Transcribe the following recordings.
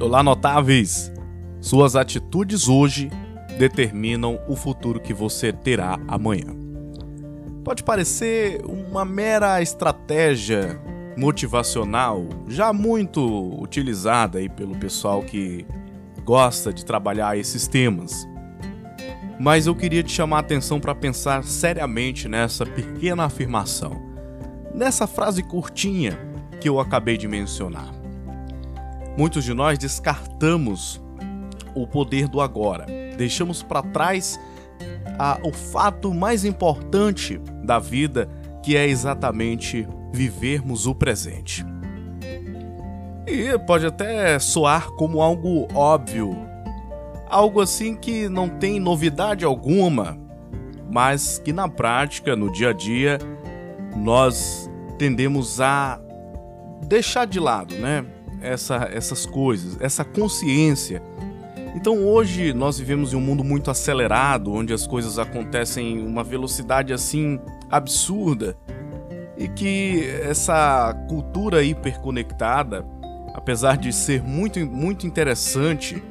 Olá, notáveis! Suas atitudes hoje determinam o futuro que você terá amanhã. Pode parecer uma mera estratégia motivacional, já muito utilizada aí pelo pessoal que gosta de trabalhar esses temas. Mas eu queria te chamar a atenção para pensar seriamente nessa pequena afirmação, nessa frase curtinha que eu acabei de mencionar. Muitos de nós descartamos o poder do agora, deixamos para trás a, o fato mais importante da vida, que é exatamente vivermos o presente. E pode até soar como algo óbvio, algo assim que não tem novidade alguma, mas que na prática, no dia a dia, nós tendemos a deixar de lado, né? Essa, essas coisas, essa consciência. Então hoje nós vivemos em um mundo muito acelerado, onde as coisas acontecem em uma velocidade assim absurda e que essa cultura hiperconectada, apesar de ser muito, muito interessante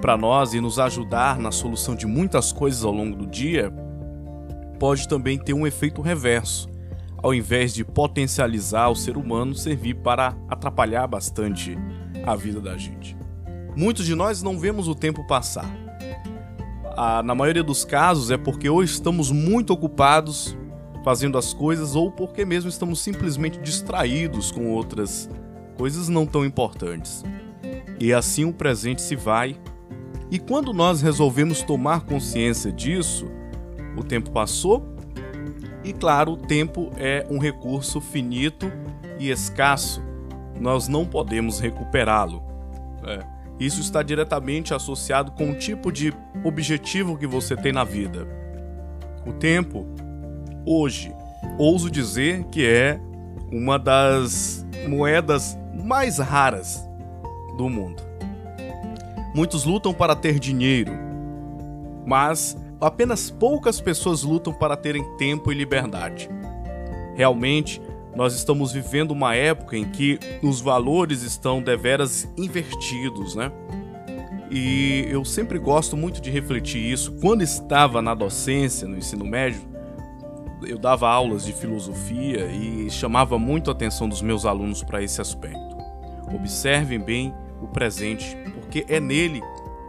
para nós e nos ajudar na solução de muitas coisas ao longo do dia, pode também ter um efeito reverso. Ao invés de potencializar o ser humano, servir para atrapalhar bastante a vida da gente. Muitos de nós não vemos o tempo passar. Ah, na maioria dos casos é porque ou estamos muito ocupados fazendo as coisas ou porque mesmo estamos simplesmente distraídos com outras coisas não tão importantes. E assim o presente se vai. E quando nós resolvemos tomar consciência disso, o tempo passou e, claro, o tempo é um recurso finito e escasso. Nós não podemos recuperá-lo. É. Isso está diretamente associado com o tipo de objetivo que você tem na vida. O tempo hoje. Ouso dizer que é uma das moedas mais raras do mundo. Muitos lutam para ter dinheiro, mas apenas poucas pessoas lutam para terem tempo e liberdade. Realmente, nós estamos vivendo uma época em que os valores estão deveras invertidos, né? E eu sempre gosto muito de refletir isso. Quando estava na docência, no ensino médio, eu dava aulas de filosofia e chamava muito a atenção dos meus alunos para esse aspecto. Observem bem o presente, porque é nele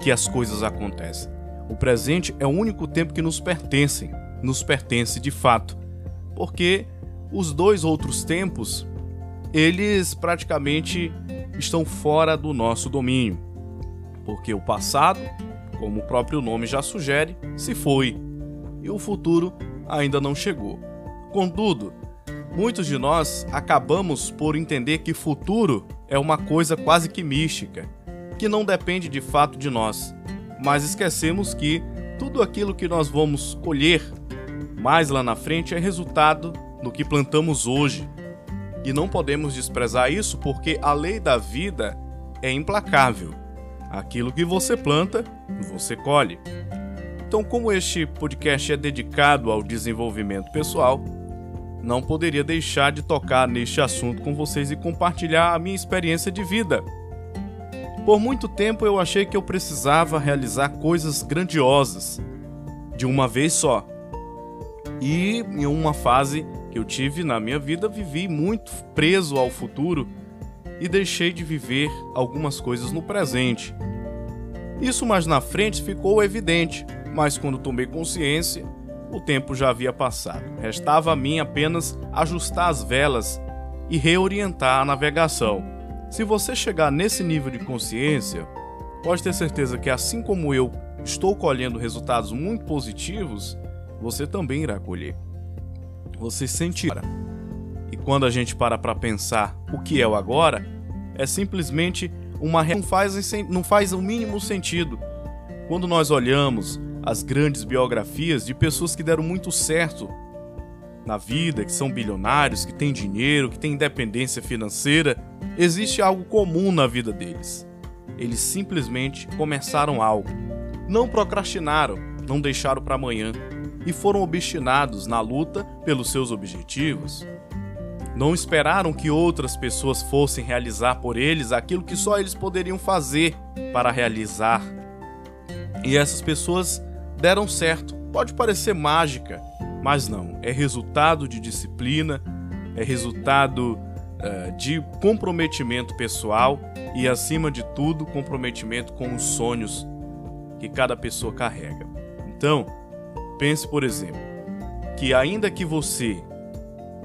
que as coisas acontecem. O presente é o único tempo que nos pertence, nos pertence de fato, porque os dois outros tempos, eles praticamente estão fora do nosso domínio. Porque o passado, como o próprio nome já sugere, se foi, e o futuro ainda não chegou. Contudo, muitos de nós acabamos por entender que futuro é uma coisa quase que mística, que não depende de fato de nós, mas esquecemos que tudo aquilo que nós vamos colher mais lá na frente é resultado do que plantamos hoje. E não podemos desprezar isso porque a lei da vida é implacável. Aquilo que você planta, você colhe. Então, como este podcast é dedicado ao desenvolvimento pessoal, não poderia deixar de tocar neste assunto com vocês e compartilhar a minha experiência de vida. Por muito tempo eu achei que eu precisava realizar coisas grandiosas, de uma vez só. E em uma fase que eu tive na minha vida, vivi muito preso ao futuro e deixei de viver algumas coisas no presente. Isso mais na frente ficou evidente mas quando tomei consciência, o tempo já havia passado. Restava a mim apenas ajustar as velas e reorientar a navegação. Se você chegar nesse nível de consciência, pode ter certeza que, assim como eu estou colhendo resultados muito positivos, você também irá colher. Você sentirá. E quando a gente para para pensar o que é o agora, é simplesmente uma não faz, não faz o mínimo sentido. Quando nós olhamos as grandes biografias de pessoas que deram muito certo na vida, que são bilionários, que têm dinheiro, que têm independência financeira, existe algo comum na vida deles. Eles simplesmente começaram algo. Não procrastinaram, não deixaram para amanhã e foram obstinados na luta pelos seus objetivos. Não esperaram que outras pessoas fossem realizar por eles aquilo que só eles poderiam fazer para realizar. E essas pessoas deram certo. Pode parecer mágica, mas não. É resultado de disciplina, é resultado uh, de comprometimento pessoal e, acima de tudo, comprometimento com os sonhos que cada pessoa carrega. Então, pense, por exemplo, que ainda que você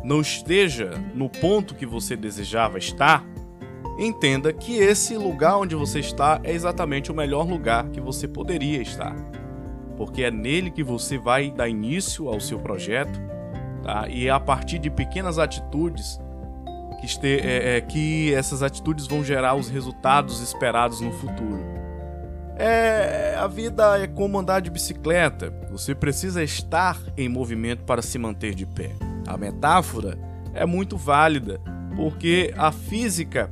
não esteja no ponto que você desejava estar, entenda que esse lugar onde você está é exatamente o melhor lugar que você poderia estar. Porque é nele que você vai dar início ao seu projeto, tá? e é a partir de pequenas atitudes que, este, é, é, que essas atitudes vão gerar os resultados esperados no futuro. É, a vida é como andar de bicicleta. Você precisa estar em movimento para se manter de pé. A metáfora é muito válida, porque a física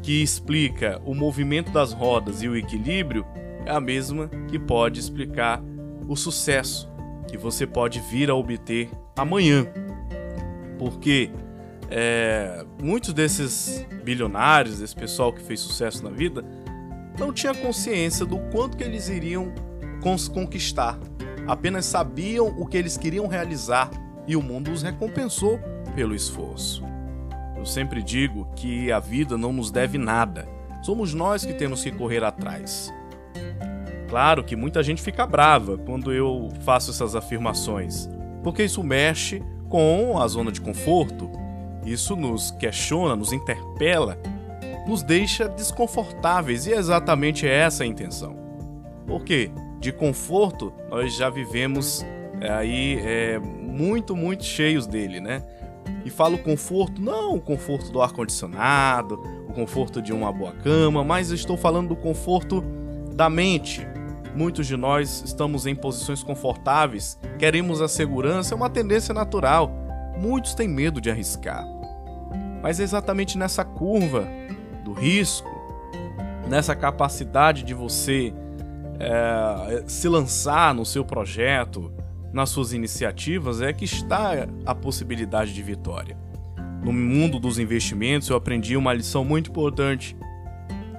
que explica o movimento das rodas e o equilíbrio é a mesma que pode explicar o sucesso que você pode vir a obter amanhã. Porque é, muitos desses bilionários, desse pessoal que fez sucesso na vida, não tinha consciência do quanto que eles iriam conquistar. Apenas sabiam o que eles queriam realizar e o mundo os recompensou pelo esforço. Eu sempre digo que a vida não nos deve nada, somos nós que temos que correr atrás. Claro que muita gente fica brava quando eu faço essas afirmações, porque isso mexe com a zona de conforto, isso nos questiona, nos interpela, nos deixa desconfortáveis e é exatamente essa a intenção. Porque de conforto nós já vivemos é, aí é, muito, muito cheios dele, né? E falo conforto, não o conforto do ar-condicionado, o conforto de uma boa cama, mas estou falando do conforto da mente. Muitos de nós estamos em posições confortáveis, queremos a segurança, é uma tendência natural. Muitos têm medo de arriscar. Mas é exatamente nessa curva do risco, nessa capacidade de você é, se lançar no seu projeto, nas suas iniciativas é que está a possibilidade de vitória. No mundo dos investimentos, eu aprendi uma lição muito importante: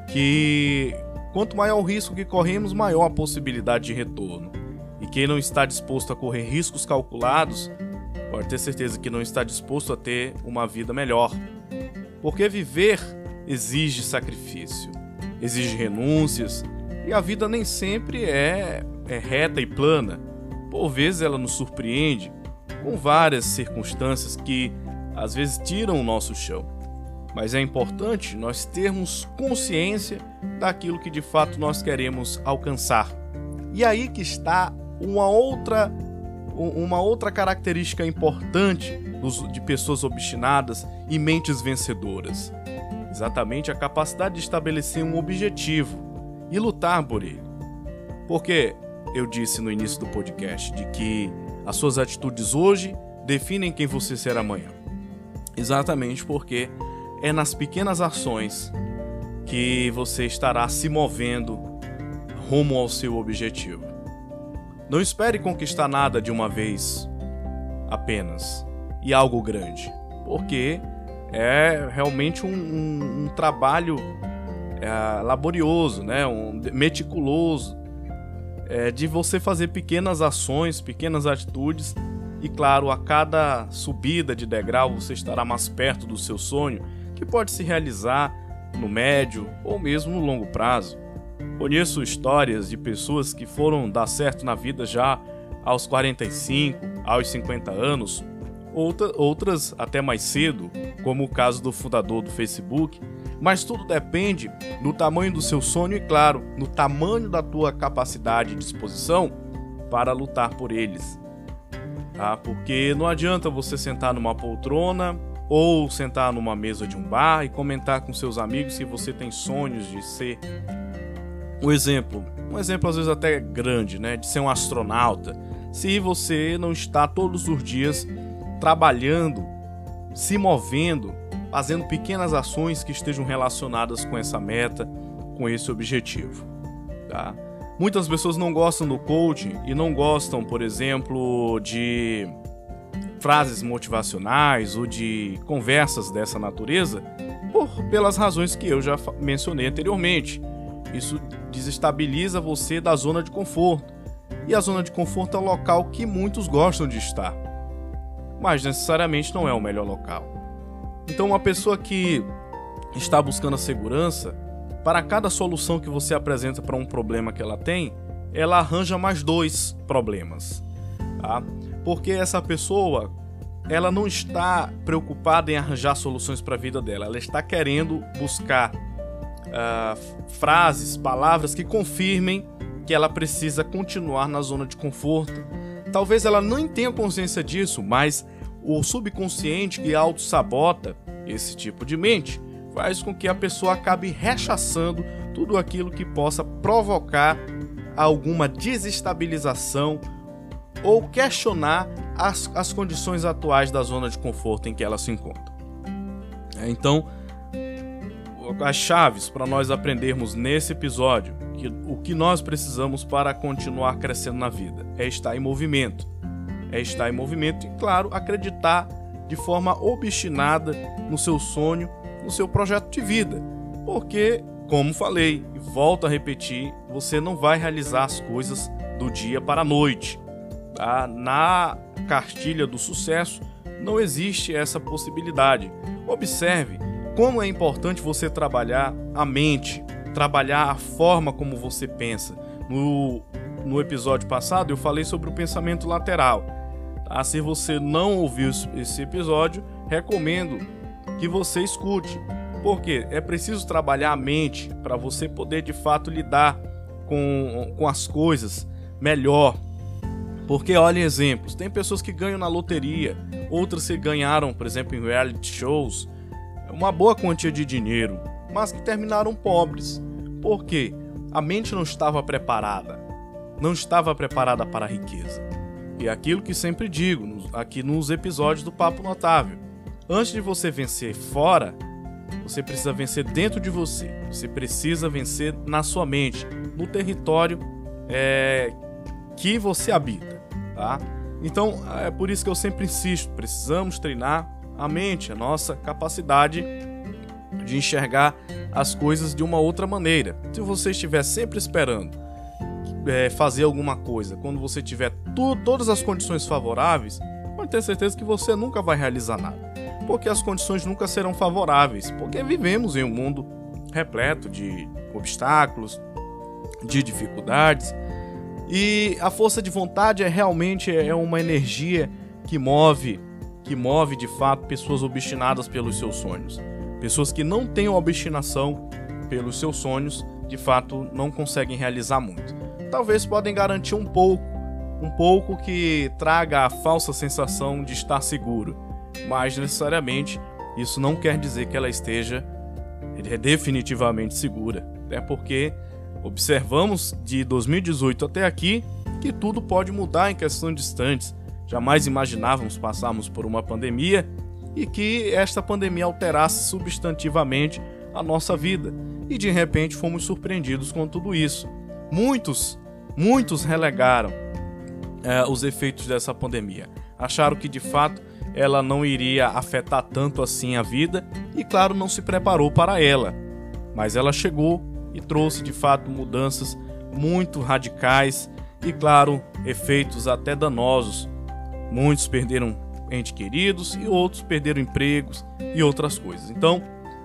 que quanto maior o risco que corremos, maior a possibilidade de retorno. E quem não está disposto a correr riscos calculados, pode ter certeza que não está disposto a ter uma vida melhor. Porque viver exige sacrifício, exige renúncias, e a vida nem sempre é, é reta e plana. Por vezes ela nos surpreende com várias circunstâncias que às vezes tiram o nosso chão. Mas é importante nós termos consciência daquilo que de fato nós queremos alcançar. E aí que está uma outra uma outra característica importante de pessoas obstinadas e mentes vencedoras. Exatamente a capacidade de estabelecer um objetivo e lutar por ele. Porque eu disse no início do podcast de que as suas atitudes hoje definem quem você será amanhã. Exatamente porque é nas pequenas ações que você estará se movendo rumo ao seu objetivo. Não espere conquistar nada de uma vez apenas e algo grande, porque é realmente um, um, um trabalho é, laborioso, né? um, meticuloso, é, de você fazer pequenas ações, pequenas atitudes e, claro, a cada subida de degrau você estará mais perto do seu sonho, que pode se realizar no médio ou mesmo no longo prazo. Conheço histórias de pessoas que foram dar certo na vida já aos 45, aos 50 anos, outras até mais cedo, como o caso do fundador do Facebook, mas tudo depende do tamanho do seu sonho e, claro, no tamanho da tua capacidade e disposição para lutar por eles. Tá? Porque não adianta você sentar numa poltrona ou sentar numa mesa de um bar e comentar com seus amigos se você tem sonhos de ser um exemplo, um exemplo às vezes até grande, né, de ser um astronauta, se você não está todos os dias trabalhando, se movendo fazendo pequenas ações que estejam relacionadas com essa meta, com esse objetivo. Tá? Muitas pessoas não gostam do coaching e não gostam, por exemplo, de frases motivacionais ou de conversas dessa natureza por, pelas razões que eu já mencionei anteriormente. Isso desestabiliza você da zona de conforto. E a zona de conforto é um local que muitos gostam de estar, mas necessariamente não é o melhor local. Então, uma pessoa que está buscando a segurança, para cada solução que você apresenta para um problema que ela tem, ela arranja mais dois problemas. Tá? Porque essa pessoa, ela não está preocupada em arranjar soluções para a vida dela, ela está querendo buscar uh, frases, palavras que confirmem que ela precisa continuar na zona de conforto. Talvez ela não tenha consciência disso, mas o subconsciente que auto-sabota esse tipo de mente faz com que a pessoa acabe rechaçando tudo aquilo que possa provocar alguma desestabilização ou questionar as, as condições atuais da zona de conforto em que ela se encontra. É, então, as chaves para nós aprendermos nesse episódio que o que nós precisamos para continuar crescendo na vida é estar em movimento. É estar em movimento e, claro, acreditar de forma obstinada no seu sonho, no seu projeto de vida. Porque, como falei e volto a repetir, você não vai realizar as coisas do dia para a noite. Tá? Na cartilha do sucesso não existe essa possibilidade. Observe como é importante você trabalhar a mente, trabalhar a forma como você pensa. No, no episódio passado eu falei sobre o pensamento lateral. Tá? Se você não ouviu esse episódio, recomendo que você escute. Porque é preciso trabalhar a mente para você poder de fato lidar com, com as coisas melhor. Porque olhem exemplos, tem pessoas que ganham na loteria, outras que ganharam, por exemplo, em reality shows, uma boa quantia de dinheiro, mas que terminaram pobres. Por quê? A mente não estava preparada. Não estava preparada para a riqueza. E é aquilo que sempre digo aqui nos episódios do Papo Notável. Antes de você vencer fora, você precisa vencer dentro de você. Você precisa vencer na sua mente, no território é, que você habita, tá? Então é por isso que eu sempre insisto: precisamos treinar a mente, a nossa capacidade de enxergar as coisas de uma outra maneira. Se você estiver sempre esperando é, fazer alguma coisa, quando você tiver tu, todas as condições favoráveis, pode ter certeza que você nunca vai realizar nada. Porque as condições nunca serão favoráveis, porque vivemos em um mundo repleto de obstáculos, de dificuldades. E a força de vontade é realmente é uma energia que move, que move de fato pessoas obstinadas pelos seus sonhos. Pessoas que não têm obstinação pelos seus sonhos, de fato não conseguem realizar muito. Talvez podem garantir um pouco, um pouco que traga a falsa sensação de estar seguro, mas necessariamente isso não quer dizer que ela esteja definitivamente segura, até porque observamos de 2018 até aqui que tudo pode mudar em questão de instantes. Jamais imaginávamos passarmos por uma pandemia e que esta pandemia alterasse substantivamente a nossa vida. E de repente fomos surpreendidos com tudo isso. Muitos, muitos relegaram é, os efeitos dessa pandemia. Acharam que de fato ela não iria afetar tanto assim a vida e, claro, não se preparou para ela. Mas ela chegou e trouxe de fato mudanças muito radicais e, claro, efeitos até danosos. Muitos perderam entes queridos e outros perderam empregos e outras coisas. Então,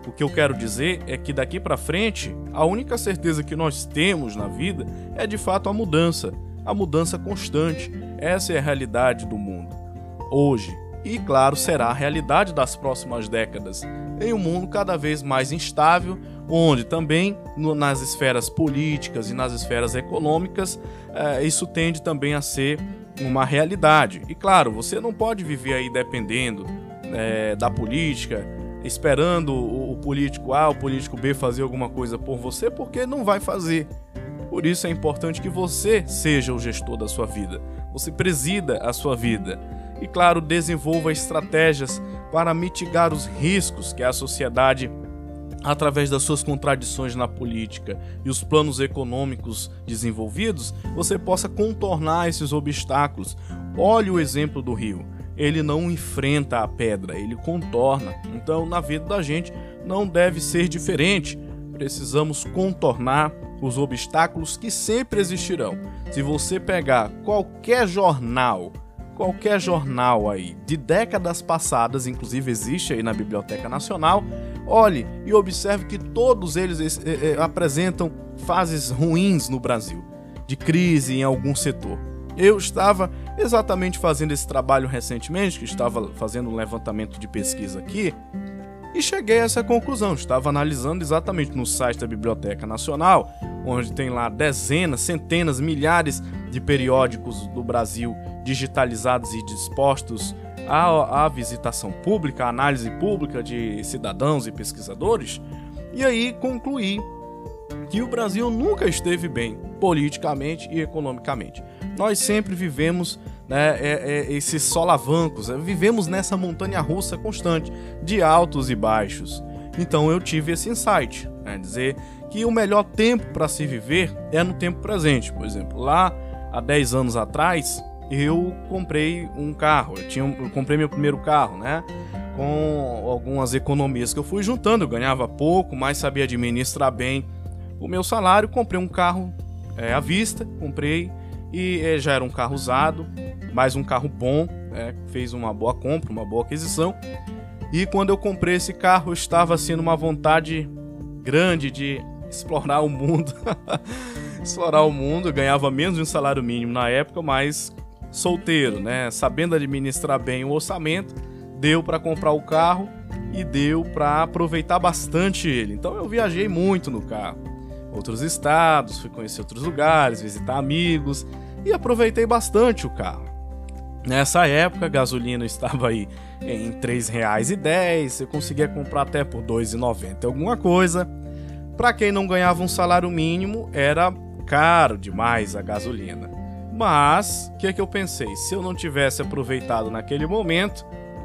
o que eu quero dizer é que daqui para frente, a única certeza que nós temos na vida é de fato a mudança, a mudança constante. Essa é a realidade do mundo hoje. E claro, será a realidade das próximas décadas, em um mundo cada vez mais instável, onde também no, nas esferas políticas e nas esferas econômicas, eh, isso tende também a ser uma realidade. E claro, você não pode viver aí dependendo é, da política, esperando o, o, político A, o político B fazer alguma coisa por você, porque não vai fazer. Por isso é importante que você seja o gestor da sua vida, você presida a sua vida. E claro, desenvolva estratégias para mitigar os riscos que a sociedade através das suas contradições na política e os planos econômicos desenvolvidos, você possa contornar esses obstáculos. Olhe o exemplo do Rio. ele não enfrenta a pedra, ele contorna. Então, na vida da gente não deve ser diferente. Precisamos contornar os obstáculos que sempre existirão. Se você pegar qualquer jornal, qualquer jornal aí de décadas passadas, inclusive existe aí na Biblioteca Nacional, olhe e observe que todos eles eh, eh, apresentam fases ruins no Brasil, de crise em algum setor. Eu estava exatamente fazendo esse trabalho recentemente, que estava fazendo um levantamento de pesquisa aqui, e cheguei a essa conclusão. Estava analisando exatamente no site da Biblioteca Nacional, onde tem lá dezenas, centenas, milhares de periódicos do Brasil digitalizados e dispostos à, à visitação pública, à análise pública de cidadãos e pesquisadores. E aí concluí que o Brasil nunca esteve bem politicamente e economicamente. Nós sempre vivemos né, é, é, esses solavancos, é, vivemos nessa montanha russa constante de altos e baixos. Então eu tive esse insight, né, dizer que o melhor tempo para se viver é no tempo presente. Por exemplo, lá há 10 anos atrás, eu comprei um carro, eu, tinha, eu comprei meu primeiro carro, né? Com algumas economias que eu fui juntando, eu ganhava pouco, mas sabia administrar bem o meu salário, comprei um carro é, à vista, comprei e é, já era um carro usado, mais um carro bom, é, fez uma boa compra, uma boa aquisição. E quando eu comprei esse carro, eu estava assim numa vontade grande de explorar o mundo. explorar o mundo, ganhava menos de um salário mínimo na época, mas solteiro, né? Sabendo administrar bem o orçamento, deu para comprar o carro e deu para aproveitar bastante ele. Então eu viajei muito no carro outros estados, fui conhecer outros lugares, visitar amigos e aproveitei bastante o carro. Nessa época a gasolina estava aí em R$ 3,10, eu conseguia comprar até por R$ 2,90 alguma coisa. Para quem não ganhava um salário mínimo, era caro demais a gasolina. Mas, o que, é que eu pensei? Se eu não tivesse aproveitado naquele momento,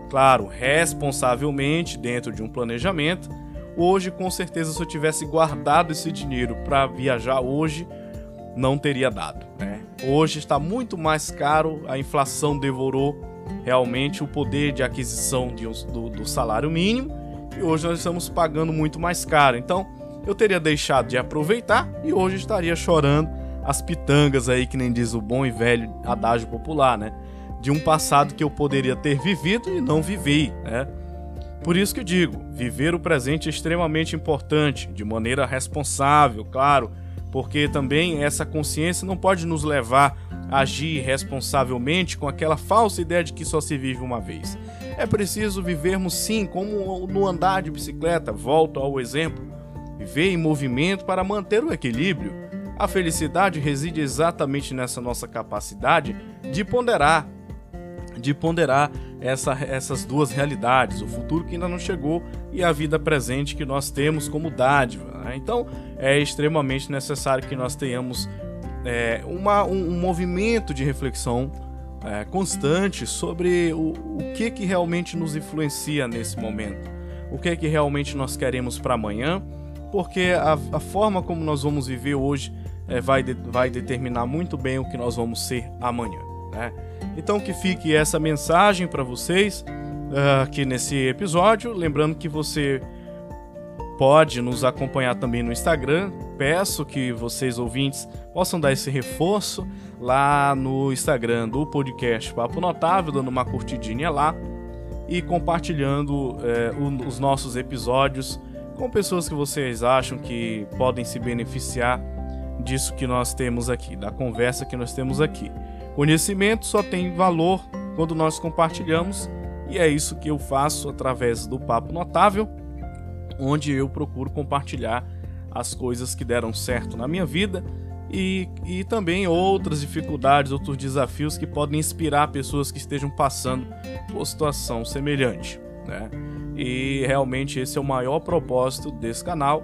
claro, responsavelmente, dentro de um planejamento, Hoje, com certeza, se eu tivesse guardado esse dinheiro para viajar hoje, não teria dado. Né? Hoje está muito mais caro, a inflação devorou realmente o poder de aquisição de do, do salário mínimo e hoje nós estamos pagando muito mais caro. Então, eu teria deixado de aproveitar e hoje estaria chorando as pitangas aí, que nem diz o bom e velho adágio popular, né? De um passado que eu poderia ter vivido e não vivi, né? Por isso que digo, viver o presente é extremamente importante, de maneira responsável, claro, porque também essa consciência não pode nos levar a agir responsavelmente com aquela falsa ideia de que só se vive uma vez. É preciso vivermos sim, como no andar de bicicleta, volto ao exemplo, viver em movimento para manter o equilíbrio. A felicidade reside exatamente nessa nossa capacidade de ponderar, de ponderar essa, essas duas realidades, o futuro que ainda não chegou e a vida presente que nós temos como dádiva. Né? Então é extremamente necessário que nós tenhamos é, uma, um, um, movimento de reflexão é, constante sobre o, o que, que realmente nos influencia nesse momento, o que, que realmente nós queremos para amanhã, porque a, a, forma como nós vamos viver hoje é, vai, de, vai determinar muito bem o que nós vamos ser amanhã. Né? Então que fique essa mensagem para vocês uh, aqui nesse episódio. Lembrando que você pode nos acompanhar também no Instagram. Peço que vocês ouvintes possam dar esse reforço lá no Instagram do podcast Papo Notável, dando uma curtidinha lá e compartilhando eh, os nossos episódios com pessoas que vocês acham que podem se beneficiar disso que nós temos aqui, da conversa que nós temos aqui. Conhecimento só tem valor quando nós compartilhamos, e é isso que eu faço através do Papo Notável, onde eu procuro compartilhar as coisas que deram certo na minha vida e, e também outras dificuldades, outros desafios que podem inspirar pessoas que estejam passando por situação semelhante. Né? E realmente esse é o maior propósito desse canal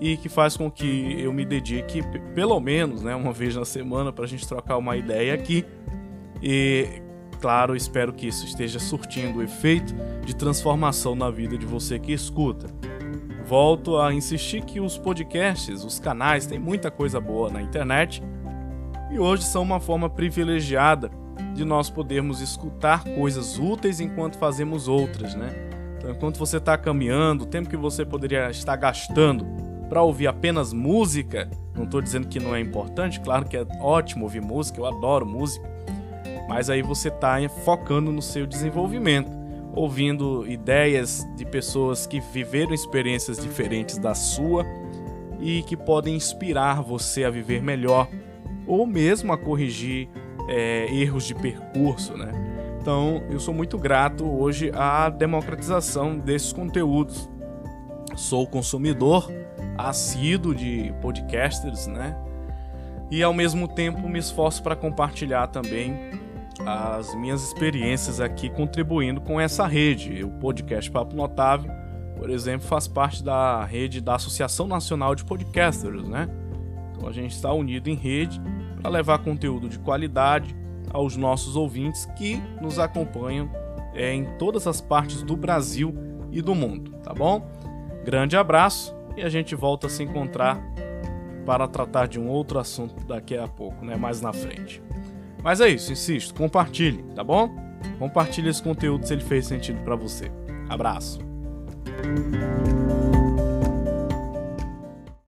e que faz com que eu me dedique pelo menos né, uma vez na semana para a gente trocar uma ideia aqui. E claro, espero que isso esteja surtindo o efeito de transformação na vida de você que escuta. Volto a insistir que os podcasts, os canais, têm muita coisa boa na internet e hoje são uma forma privilegiada de de nós podermos escutar coisas úteis enquanto fazemos outras, né? Então, enquanto você está caminhando, o tempo que você poderia estar gastando para ouvir apenas música, não estou dizendo que não é importante, claro que é ótimo ouvir música, eu adoro música, mas aí você está focando no seu desenvolvimento, ouvindo ideias de pessoas que viveram experiências diferentes da sua e que podem inspirar você a viver melhor ou mesmo a corrigir é, erros de percurso, né? Então, eu sou muito grato hoje à democratização desses conteúdos. Sou consumidor assíduo de podcasters, né? E ao mesmo tempo me esforço para compartilhar também as minhas experiências aqui contribuindo com essa rede. O podcast Papo Notável, por exemplo, faz parte da rede da Associação Nacional de Podcasters, né? Então a gente está unido em rede para levar conteúdo de qualidade aos nossos ouvintes que nos acompanham é, em todas as partes do Brasil e do mundo, tá bom? Grande abraço e a gente volta a se encontrar para tratar de um outro assunto daqui a pouco, né? Mais na frente. Mas é isso, insisto, compartilhe, tá bom? Compartilhe esse conteúdo se ele fez sentido para você. Abraço.